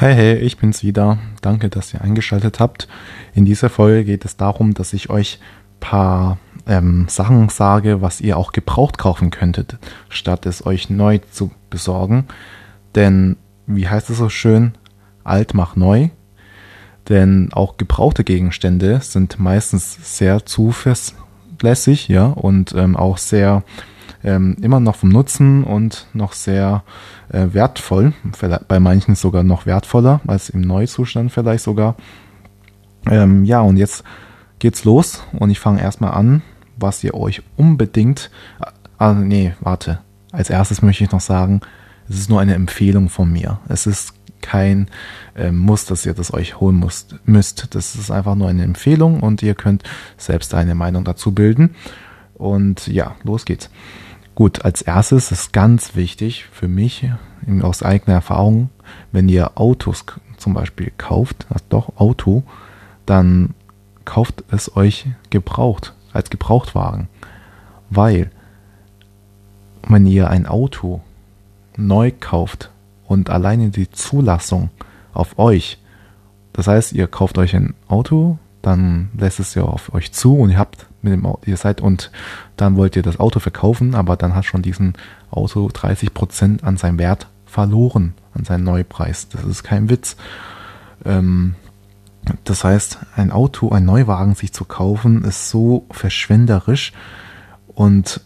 Hi, hey, ich bin's wieder. Danke, dass ihr eingeschaltet habt. In dieser Folge geht es darum, dass ich euch paar ähm, Sachen sage, was ihr auch gebraucht kaufen könntet, statt es euch neu zu besorgen. Denn, wie heißt es so schön, alt macht neu. Denn auch gebrauchte Gegenstände sind meistens sehr zuverlässig, ja, und ähm, auch sehr ähm, immer noch vom Nutzen und noch sehr äh, wertvoll, bei manchen sogar noch wertvoller als im Neuzustand vielleicht sogar. Ähm, ja, und jetzt geht's los und ich fange erstmal an, was ihr euch unbedingt. Ah, nee, warte. Als erstes möchte ich noch sagen, es ist nur eine Empfehlung von mir. Es ist kein äh, Muss, dass ihr das euch holen müsst, müsst. Das ist einfach nur eine Empfehlung und ihr könnt selbst eine Meinung dazu bilden. Und ja, los geht's. Gut, als erstes ist ganz wichtig für mich aus eigener Erfahrung, wenn ihr Autos zum Beispiel kauft, also doch Auto, dann kauft es euch gebraucht, als Gebrauchtwagen. Weil, wenn ihr ein Auto neu kauft und alleine die Zulassung auf euch, das heißt, ihr kauft euch ein Auto, dann lässt es ja auf euch zu und ihr habt mit dem Auto, ihr seid und dann wollt ihr das Auto verkaufen, aber dann hat schon diesen Auto 30 Prozent an seinem Wert verloren, an seinem Neupreis. Das ist kein Witz. Ähm, das heißt, ein Auto, ein Neuwagen sich zu kaufen, ist so verschwenderisch und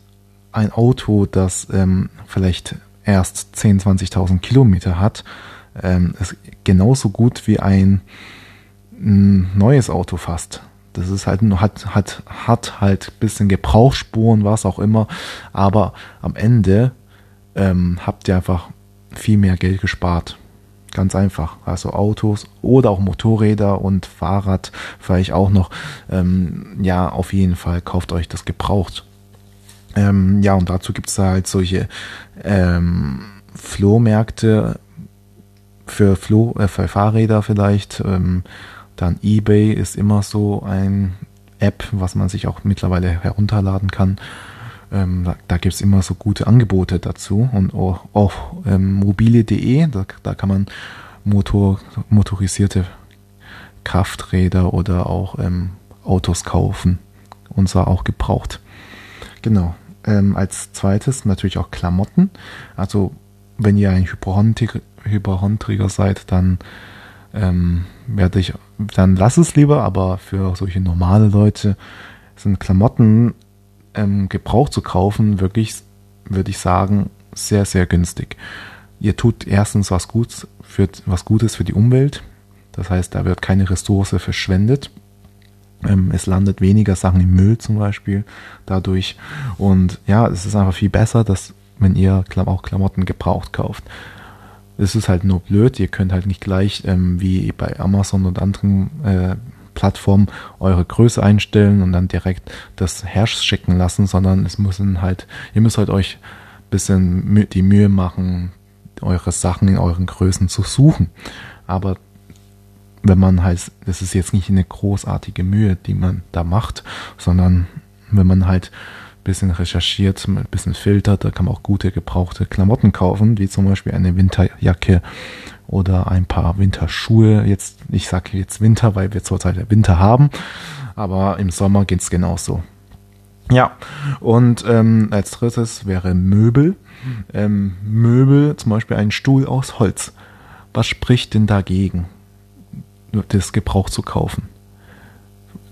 ein Auto, das ähm, vielleicht erst 10.000, 20.000 Kilometer hat, ähm, ist genauso gut wie ein, ein neues Auto fast. Das ist halt hat, hat, hat halt bisschen Gebrauchsspuren, was auch immer. Aber am Ende ähm, habt ihr einfach viel mehr Geld gespart. Ganz einfach. Also Autos oder auch Motorräder und Fahrrad vielleicht auch noch. Ähm, ja, auf jeden Fall kauft euch das gebraucht. Ähm, ja, und dazu gibt es halt solche ähm, Flohmärkte für, Floh, äh, für Fahrräder vielleicht. Ähm, dann eBay ist immer so ein App, was man sich auch mittlerweile herunterladen kann. Ähm, da da gibt es immer so gute Angebote dazu. Und auch, auch ähm, mobile.de, da, da kann man Motor, motorisierte Krafträder oder auch ähm, Autos kaufen. Und zwar auch gebraucht. Genau. Ähm, als zweites natürlich auch Klamotten. Also wenn ihr ein Hypochondriker seid, dann ähm, werde ich, dann lass es lieber, aber für solche normale Leute sind Klamotten ähm, Gebrauch zu kaufen wirklich, würde ich sagen, sehr, sehr günstig. Ihr tut erstens was Gutes für, was Gutes für die Umwelt. Das heißt, da wird keine Ressource verschwendet. Ähm, es landet weniger Sachen im Müll zum Beispiel dadurch. Und ja, es ist einfach viel besser, dass wenn ihr auch Klamotten gebraucht kauft. Es ist halt nur blöd, ihr könnt halt nicht gleich ähm, wie bei Amazon und anderen äh, Plattformen eure Größe einstellen und dann direkt das herschicken lassen, sondern es müssen halt, ihr müsst halt euch ein bisschen die Mühe machen, eure Sachen in euren Größen zu suchen. Aber wenn man halt, das ist jetzt nicht eine großartige Mühe, die man da macht, sondern wenn man halt bisschen recherchiert, ein bisschen filtert, da kann man auch gute gebrauchte Klamotten kaufen, wie zum Beispiel eine Winterjacke oder ein paar Winterschuhe. Jetzt, ich sage jetzt Winter, weil wir zurzeit Winter haben, aber im Sommer geht es genauso. Ja, und ähm, als drittes wäre Möbel. Ähm, Möbel, zum Beispiel ein Stuhl aus Holz. Was spricht denn dagegen, das Gebrauch zu kaufen?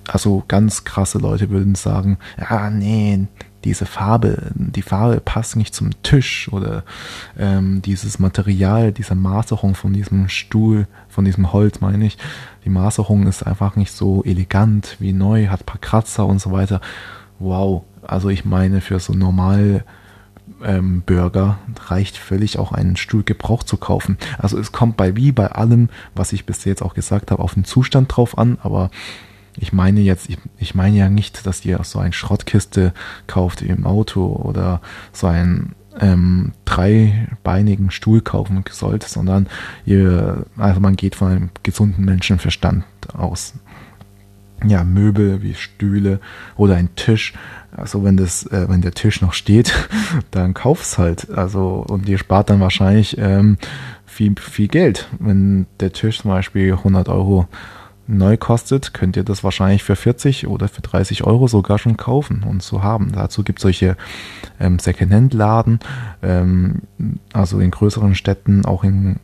Also ganz krasse Leute würden sagen, ja, nee, diese Farbe, die Farbe passt nicht zum Tisch oder ähm, dieses Material, diese Maserung von diesem Stuhl, von diesem Holz meine ich, die Maserung ist einfach nicht so elegant wie neu, hat ein paar Kratzer und so weiter. Wow, also ich meine für so normal ähm, Burger reicht völlig auch einen Stuhl gebraucht zu kaufen. Also es kommt bei wie bei allem, was ich bis jetzt auch gesagt habe, auf den Zustand drauf an, aber ich meine jetzt, ich, ich meine ja nicht, dass ihr so eine Schrottkiste kauft im Auto oder so einen ähm, dreibeinigen Stuhl kaufen sollt, sondern ihr, also man geht von einem gesunden Menschenverstand aus. ja, Möbel wie Stühle oder ein Tisch. Also wenn das, äh, wenn der Tisch noch steht, dann kauf's halt. Also und ihr spart dann wahrscheinlich ähm, viel, viel Geld. Wenn der Tisch zum Beispiel 100 Euro neu kostet, könnt ihr das wahrscheinlich für 40 oder für 30 Euro sogar schon kaufen und zu haben. Dazu gibt es solche ähm, Secondhand-Laden, ähm, also in größeren Städten, auch in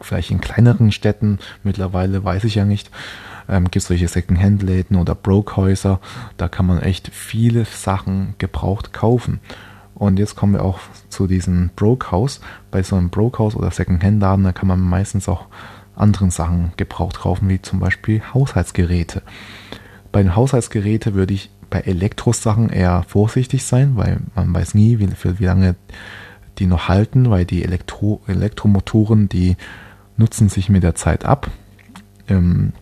vielleicht in kleineren Städten, mittlerweile weiß ich ja nicht, ähm, gibt es solche Secondhand-Läden oder Brokehäuser, da kann man echt viele Sachen gebraucht kaufen. Und jetzt kommen wir auch zu diesem Brokehaus. Bei so einem Brokehaus oder Secondhand-Laden, da kann man meistens auch anderen Sachen gebraucht kaufen, wie zum Beispiel Haushaltsgeräte. Bei den Haushaltsgeräten würde ich bei Elektrosachen eher vorsichtig sein, weil man weiß nie, wie, für wie lange die noch halten, weil die Elektro Elektromotoren, die nutzen sich mit der Zeit ab. Ähm,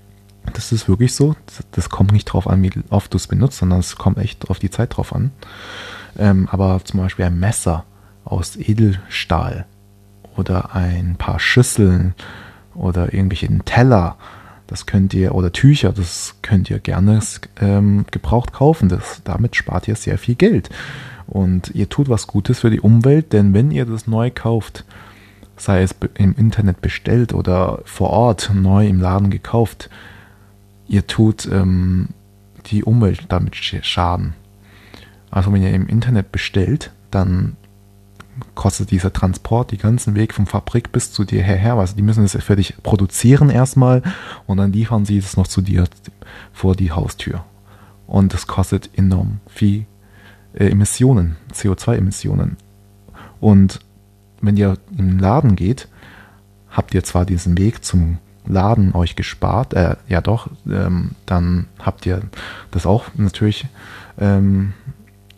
das ist wirklich so. Das, das, kommt nicht drauf an, wie oft du es benutzt, sondern es kommt echt auf die Zeit drauf an. Ähm, aber zum Beispiel ein Messer aus Edelstahl oder ein paar Schüsseln oder irgendwelche Teller, das könnt ihr, oder Tücher, das könnt ihr gerne ähm, gebraucht kaufen. Das, damit spart ihr sehr viel Geld. Und ihr tut was Gutes für die Umwelt, denn wenn ihr das neu kauft, sei es im Internet bestellt oder vor Ort neu im Laden gekauft, ihr tut ähm, die Umwelt damit schaden. Also wenn ihr im Internet bestellt, dann kostet dieser Transport die ganzen Weg vom Fabrik bis zu dir her. Also die müssen es für dich produzieren erstmal und dann liefern sie es noch zu dir vor die Haustür. Und das kostet enorm viel äh, Emissionen, CO2-Emissionen. Und wenn ihr in den Laden geht, habt ihr zwar diesen Weg zum Laden euch gespart, äh, ja doch, ähm, dann habt ihr das auch natürlich ähm,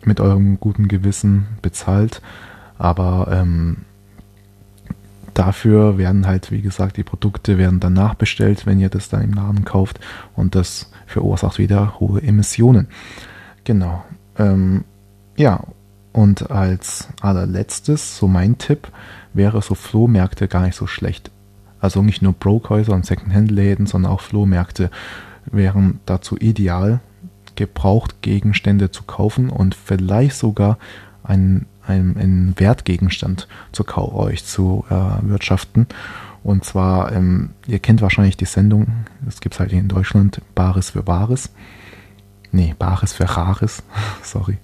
mit eurem guten Gewissen bezahlt, aber ähm, dafür werden halt, wie gesagt, die Produkte werden dann nachbestellt, wenn ihr das dann im Laden kauft und das verursacht wieder hohe Emissionen. Genau. Ähm, ja, und als allerletztes, so mein Tipp, wäre so Flohmärkte gar nicht so schlecht. Also nicht nur Brokhäuser und Secondhand-Läden, sondern auch Flohmärkte wären dazu ideal, gebraucht Gegenstände zu kaufen und vielleicht sogar einen einen, einen Wertgegenstand zu euch zu erwirtschaften. Und zwar, ähm, ihr kennt wahrscheinlich die Sendung, es gibt halt in Deutschland Bares für Bares. Nee, Bares für Rares, sorry.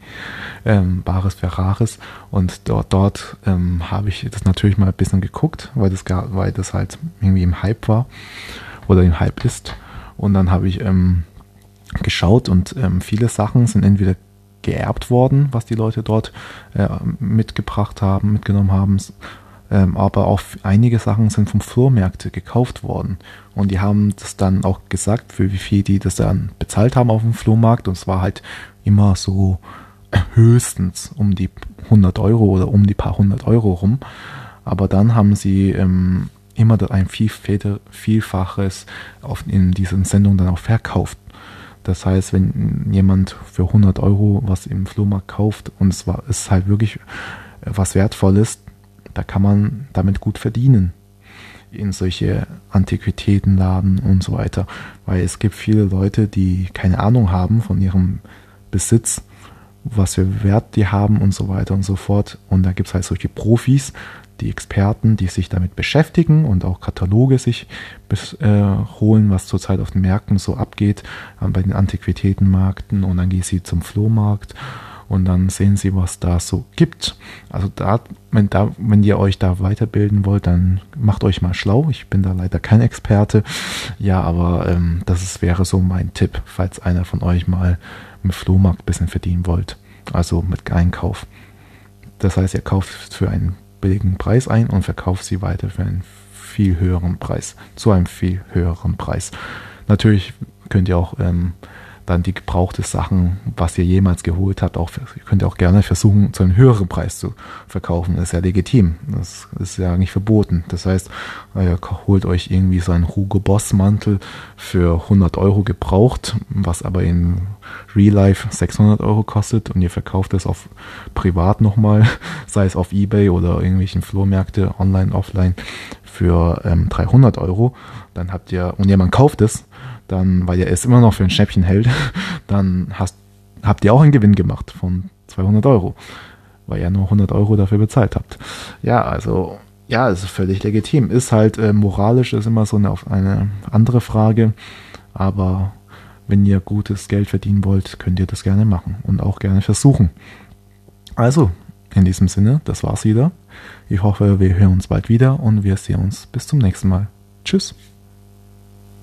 Ähm, Bares für Rares. Und dort, dort ähm, habe ich das natürlich mal ein bisschen geguckt, weil das, weil das halt irgendwie im Hype war oder im Hype ist. Und dann habe ich ähm, geschaut und ähm, viele Sachen sind entweder geerbt worden, was die Leute dort äh, mitgebracht haben, mitgenommen haben. Ähm, aber auch einige Sachen sind vom Flohmärkte gekauft worden. Und die haben das dann auch gesagt, für wie viel die das dann bezahlt haben auf dem Flohmarkt. Und es war halt immer so höchstens um die 100 Euro oder um die paar hundert Euro rum. Aber dann haben sie ähm, immer ein viel, Vielfaches auf, in diesen Sendungen dann auch verkauft. Das heißt, wenn jemand für 100 Euro was im Flohmarkt kauft und es war, ist halt wirklich was Wertvolles, da kann man damit gut verdienen in solche Antiquitätenladen und so weiter. Weil es gibt viele Leute, die keine Ahnung haben von ihrem Besitz, was für Wert die haben und so weiter und so fort. Und da gibt es halt solche Profis, die Experten, die sich damit beschäftigen und auch Kataloge sich bis, äh, holen, was zurzeit auf den Märkten so abgeht, äh, bei den Antiquitätenmärkten und dann gehen sie zum Flohmarkt und dann sehen sie, was da so gibt. Also da, wenn, da, wenn ihr euch da weiterbilden wollt, dann macht euch mal schlau. Ich bin da leider kein Experte. Ja, aber ähm, das ist, wäre so mein Tipp, falls einer von euch mal im Flohmarkt ein bisschen verdienen wollt. Also mit Einkauf. Das heißt, ihr kauft für einen billigen Preis ein und verkauft sie weiter für einen viel höheren Preis, zu einem viel höheren Preis. Natürlich könnt ihr auch ähm, dann die gebrauchte Sachen, was ihr jemals geholt habt, auch könnt ihr auch gerne versuchen, zu einem höheren Preis zu verkaufen. Das ist ja legitim. Das ist ja nicht verboten. Das heißt, ihr holt euch irgendwie so einen Hugo Boss Mantel für 100 Euro gebraucht, was aber in Real Life 600 Euro kostet und ihr verkauft es auf privat nochmal, sei es auf Ebay oder irgendwelchen Flohmärkte, online, offline, für ähm, 300 Euro. Dann habt ihr, und jemand kauft es, dann, weil ihr es immer noch für ein Schnäppchen hält, dann hast, habt ihr auch einen Gewinn gemacht von 200 Euro, weil ihr nur 100 Euro dafür bezahlt habt. Ja, also ja, ist völlig legitim. Ist halt äh, moralisch, ist immer so eine, eine andere Frage, aber wenn ihr gutes Geld verdienen wollt, könnt ihr das gerne machen und auch gerne versuchen. Also, in diesem Sinne, das war's wieder. Ich hoffe, wir hören uns bald wieder und wir sehen uns bis zum nächsten Mal. Tschüss.